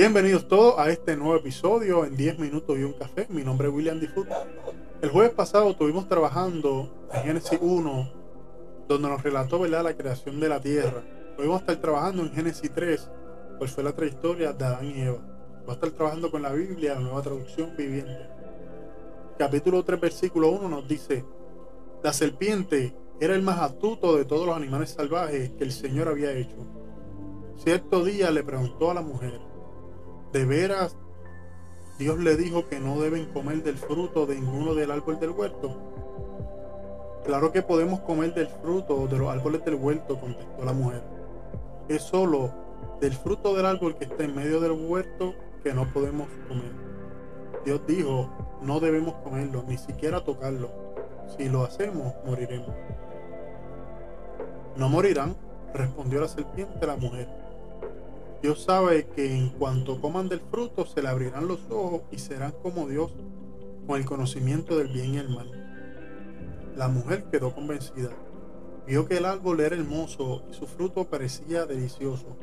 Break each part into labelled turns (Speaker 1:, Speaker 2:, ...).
Speaker 1: Bienvenidos todos a este nuevo episodio en 10 minutos y un café. Mi nombre es William Diffut. El jueves pasado estuvimos trabajando en Génesis 1, donde nos relató ¿verdad? la creación de la tierra. Hoy vamos a estar trabajando en Génesis 3, pues fue la trayectoria de Adán y Eva. Vamos a estar trabajando con la Biblia, la nueva traducción viviente. Capítulo 3, versículo 1 nos dice, la serpiente era el más astuto de todos los animales salvajes que el Señor había hecho. Cierto día le preguntó a la mujer, ¿De veras Dios le dijo que no deben comer del fruto de ninguno del árbol del huerto? Claro que podemos comer del fruto de los árboles del huerto, contestó la mujer. Es solo del fruto del árbol que está en medio del huerto que no podemos comer. Dios dijo, no debemos comerlo, ni siquiera tocarlo. Si lo hacemos, moriremos. No morirán, respondió la serpiente a la mujer Dios sabe que en cuanto coman del fruto se le abrirán los ojos y serán como Dios con el conocimiento del bien y el mal. La mujer quedó convencida. Vio que el árbol era hermoso y su fruto parecía delicioso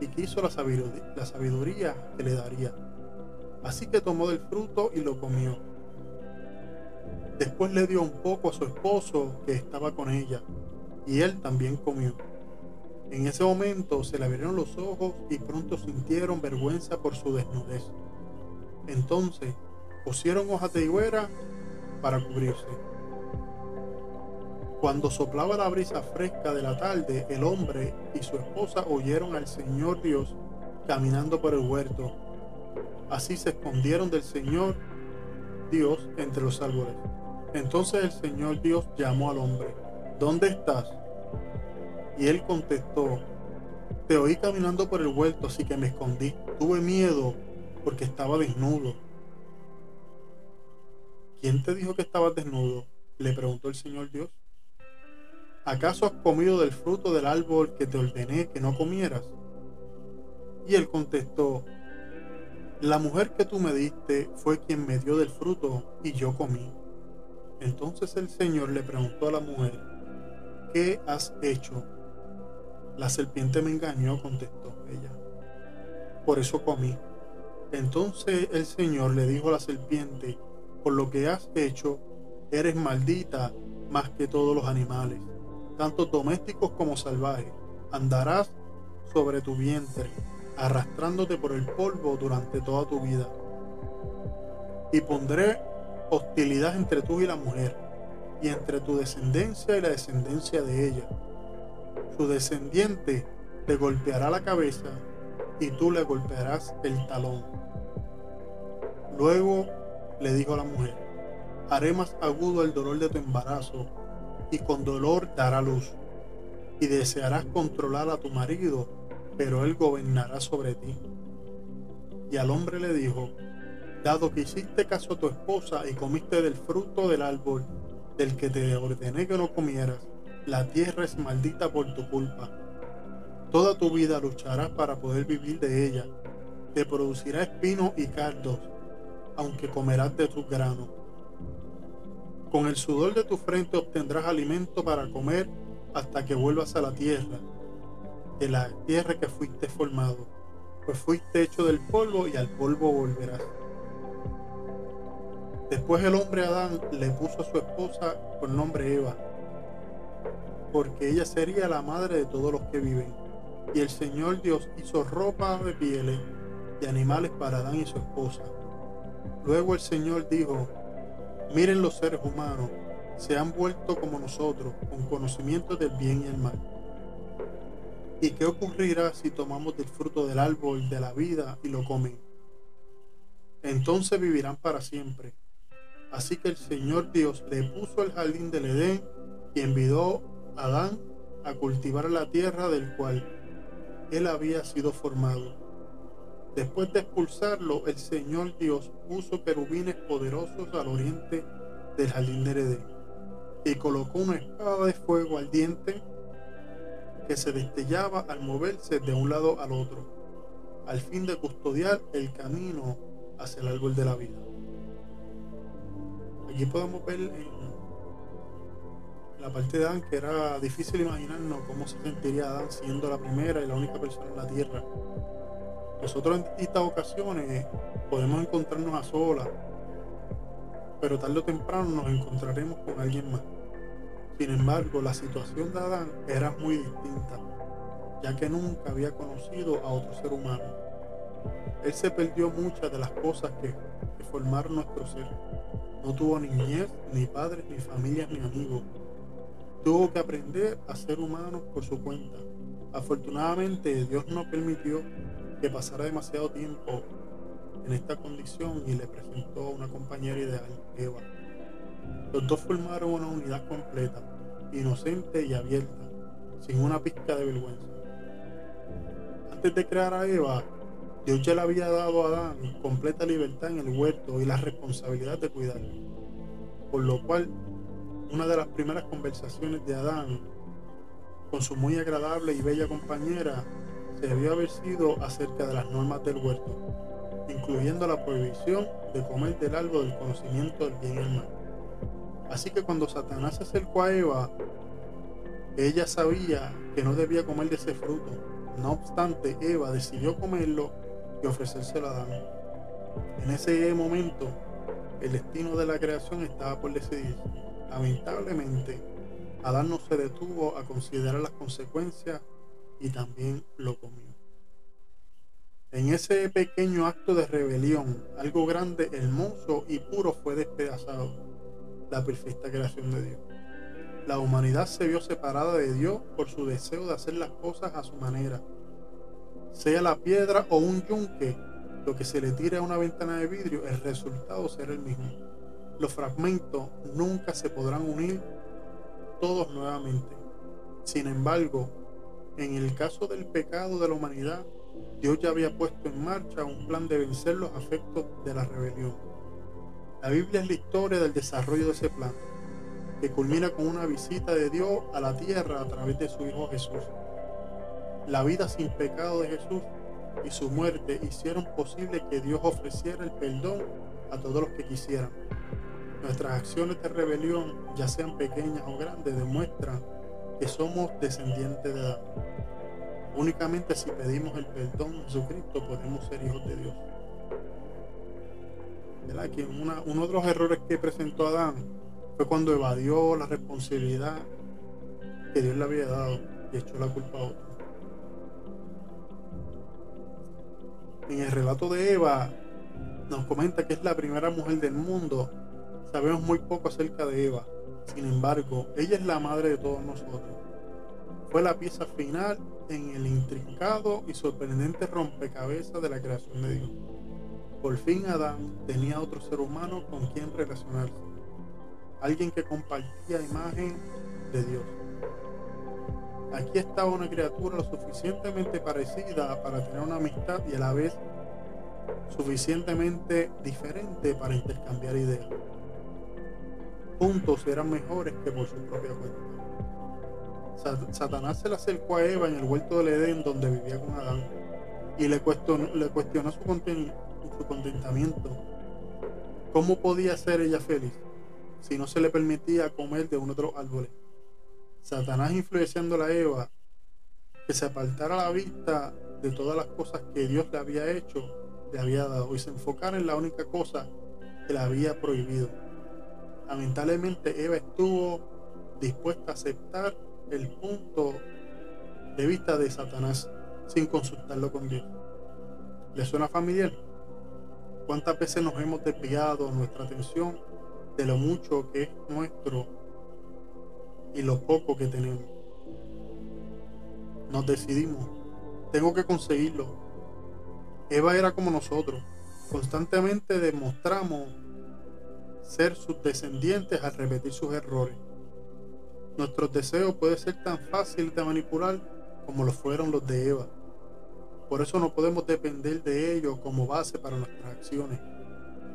Speaker 1: y quiso la sabiduría, la sabiduría que le daría. Así que tomó del fruto y lo comió. Después le dio un poco a su esposo que estaba con ella y él también comió. En ese momento se le abrieron los ojos y pronto sintieron vergüenza por su desnudez. Entonces pusieron hojas de higuera para cubrirse. Cuando soplaba la brisa fresca de la tarde, el hombre y su esposa oyeron al Señor Dios caminando por el huerto. Así se escondieron del Señor Dios entre los árboles. Entonces el Señor Dios llamó al hombre. ¿Dónde estás? Y él contestó, te oí caminando por el huerto, así que me escondí. Tuve miedo porque estaba desnudo. ¿Quién te dijo que estabas desnudo? Le preguntó el Señor Dios. ¿Acaso has comido del fruto del árbol que te ordené que no comieras? Y él contestó, la mujer que tú me diste fue quien me dio del fruto y yo comí. Entonces el Señor le preguntó a la mujer, ¿qué has hecho? La serpiente me engañó, contestó ella. Por eso comí. Entonces el Señor le dijo a la serpiente, por lo que has hecho, eres maldita más que todos los animales, tanto domésticos como salvajes. Andarás sobre tu vientre, arrastrándote por el polvo durante toda tu vida. Y pondré hostilidad entre tú y la mujer, y entre tu descendencia y la descendencia de ella su descendiente te golpeará la cabeza y tú le golpearás el talón. Luego le dijo la mujer, haré más agudo el dolor de tu embarazo y con dolor dará luz. Y desearás controlar a tu marido, pero él gobernará sobre ti. Y al hombre le dijo, dado que hiciste caso a tu esposa y comiste del fruto del árbol del que te ordené que no comieras, la tierra es maldita por tu culpa. Toda tu vida lucharás para poder vivir de ella. Te producirá espinos y cardos, aunque comerás de tus granos. Con el sudor de tu frente obtendrás alimento para comer hasta que vuelvas a la tierra, de la tierra que fuiste formado, pues fuiste hecho del polvo y al polvo volverás. Después el hombre Adán le puso a su esposa por nombre Eva porque ella sería la madre de todos los que viven. Y el Señor Dios hizo ropa de pieles y animales para Adán y su esposa. Luego el Señor dijo, miren los seres humanos, se han vuelto como nosotros, con conocimiento del bien y el mal. ¿Y qué ocurrirá si tomamos del fruto del árbol de la vida y lo comen? Entonces vivirán para siempre. Así que el Señor Dios le puso el jardín del Edén y envió Adán a cultivar la tierra del cual él había sido formado. Después de expulsarlo, el Señor Dios puso querubines poderosos al oriente del jardín de Edén y colocó una espada de fuego al diente que se destellaba al moverse de un lado al otro, al fin de custodiar el camino hacia el árbol de la vida. Aquí podemos ver la parte de Adán que era difícil imaginarnos cómo se sentiría Adán siendo la primera y la única persona en la tierra. Nosotros en distintas ocasiones podemos encontrarnos a solas, pero tarde o temprano nos encontraremos con alguien más. Sin embargo, la situación de Adán era muy distinta, ya que nunca había conocido a otro ser humano. Él se perdió muchas de las cosas que, que formaron nuestro ser. No tuvo niñez, ni padres, ni familias, ni amigos. Tuvo que aprender a ser humano por su cuenta. Afortunadamente, Dios no permitió que pasara demasiado tiempo en esta condición y le presentó a una compañera ideal, Eva. Los dos formaron una unidad completa, inocente y abierta, sin una pizca de vergüenza. Antes de crear a Eva, Dios ya le había dado a Adán completa libertad en el huerto y la responsabilidad de cuidarlo. Por lo cual, una de las primeras conversaciones de Adán con su muy agradable y bella compañera se debió haber sido acerca de las normas del huerto, incluyendo la prohibición de comer del árbol del conocimiento del bien y el mal. Así que cuando Satanás se acercó a Eva, ella sabía que no debía comer de ese fruto. No obstante, Eva decidió comerlo y ofrecérselo a Adán. En ese momento, el destino de la creación estaba por decidir. Lamentablemente, Adán no se detuvo a considerar las consecuencias y también lo comió. En ese pequeño acto de rebelión, algo grande, hermoso y puro fue despedazado, la perfecta creación de Dios. La humanidad se vio separada de Dios por su deseo de hacer las cosas a su manera. Sea la piedra o un yunque, lo que se le tire a una ventana de vidrio, el resultado será el mismo. Los fragmentos nunca se podrán unir todos nuevamente. Sin embargo, en el caso del pecado de la humanidad, Dios ya había puesto en marcha un plan de vencer los afectos de la rebelión. La Biblia es la historia del desarrollo de ese plan, que culmina con una visita de Dios a la tierra a través de su Hijo Jesús. La vida sin pecado de Jesús y su muerte hicieron posible que Dios ofreciera el perdón a todos los que quisieran. Nuestras acciones de rebelión, ya sean pequeñas o grandes, demuestran que somos descendientes de Adán. Únicamente si pedimos el perdón de Jesucristo podemos ser hijos de Dios. Que uno de los errores que presentó Adán fue cuando evadió la responsabilidad que Dios le había dado y echó la culpa a otro. En el relato de Eva nos comenta que es la primera mujer del mundo. Sabemos muy poco acerca de Eva. Sin embargo, ella es la madre de todos nosotros. Fue la pieza final en el intrincado y sorprendente rompecabezas de la creación de Dios. Por fin Adán tenía otro ser humano con quien relacionarse, alguien que compartía imagen de Dios. Aquí estaba una criatura lo suficientemente parecida para tener una amistad y a la vez suficientemente diferente para intercambiar ideas. Juntos eran mejores que por su propia cuenta. Satanás se le acercó a Eva en el huerto del Edén donde vivía con Adán y le cuestionó, su, su contentamiento. ¿Cómo podía ser ella feliz si no se le permitía comer de uno de los árboles? Satanás influenciando a Eva que se apartara la vista de todas las cosas que Dios le había hecho, le había dado y se enfocara en la única cosa que le había prohibido. Lamentablemente Eva estuvo dispuesta a aceptar el punto de vista de Satanás sin consultarlo con Dios. ¿Le suena familiar? ¿Cuántas veces nos hemos desviado nuestra atención de lo mucho que es nuestro y lo poco que tenemos? Nos decidimos, tengo que conseguirlo. Eva era como nosotros, constantemente demostramos ser sus descendientes al repetir sus errores. Nuestros deseos pueden ser tan fáciles de manipular como lo fueron los de Eva. Por eso no podemos depender de ellos como base para nuestras acciones.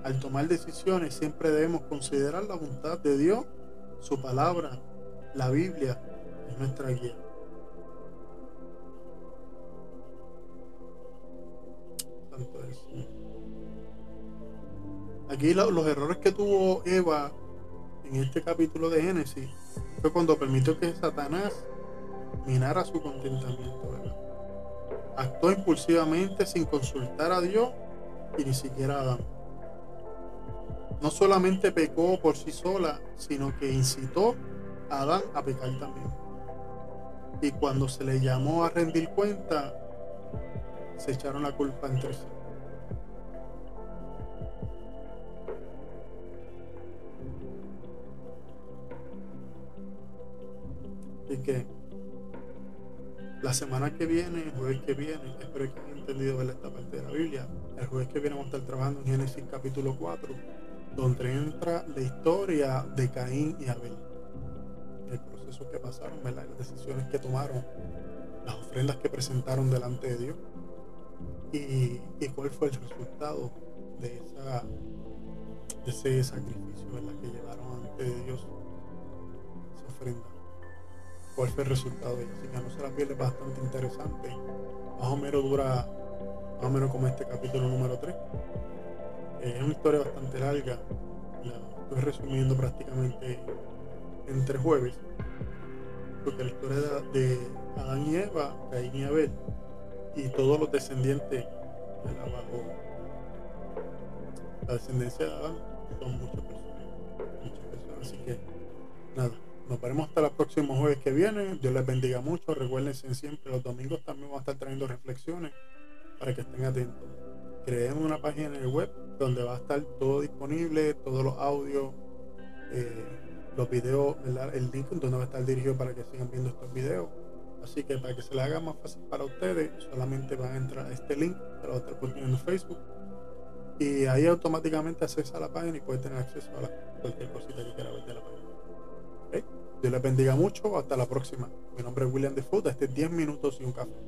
Speaker 1: Al tomar decisiones siempre debemos considerar la voluntad de Dios, su palabra, la Biblia es nuestra guía. Aquí los errores que tuvo Eva en este capítulo de Génesis fue cuando permitió que Satanás minara su contentamiento. Actuó impulsivamente sin consultar a Dios y ni siquiera a Adán. No solamente pecó por sí sola, sino que incitó Adán a pecar también. Y cuando se le llamó a rendir cuenta, se echaron la culpa entre sí. Y que la semana que viene, el jueves que viene, espero que hayan entendido ver esta parte de la Biblia. El jueves que viene vamos a estar trabajando en Génesis capítulo 4, donde entra la historia de Caín y Abel. El proceso que pasaron, las decisiones que tomaron, las ofrendas que presentaron delante de Dios y, cuál fue el resultado de, ese sacrificio que llevaron ante Dios, esa ofrenda cuál fue el resultado de ella. Así que no se la pierde bastante interesante. Más o menos dura, más o menos como este capítulo número 3. Eh, es una historia bastante larga. La estoy resumiendo prácticamente en tres jueves. Porque la historia de, Adán y Eva, Caín y Abel, y todos los descendientes de abajo, la descendencia de Adán, son muchas personas. Muchas personas. Así que nada. Nos veremos hasta el próximo jueves que viene. Dios les bendiga mucho. Recuérdense siempre, los domingos también vamos a estar trayendo reflexiones para que estén atentos. Creemos una página en el web donde va a estar todo disponible, todos los audios, eh, los videos, el link donde va a estar dirigido para que sigan viendo estos videos. Así que para que se le haga más fácil para ustedes, solamente van a entrar a este link que lo va a estar en Facebook. Y ahí automáticamente accesa a la página y puede tener acceso a cualquier cosita que quiera ver de la página. Dios les bendiga mucho. Hasta la próxima. Mi nombre es William Defoe. Este es 10 minutos y un café.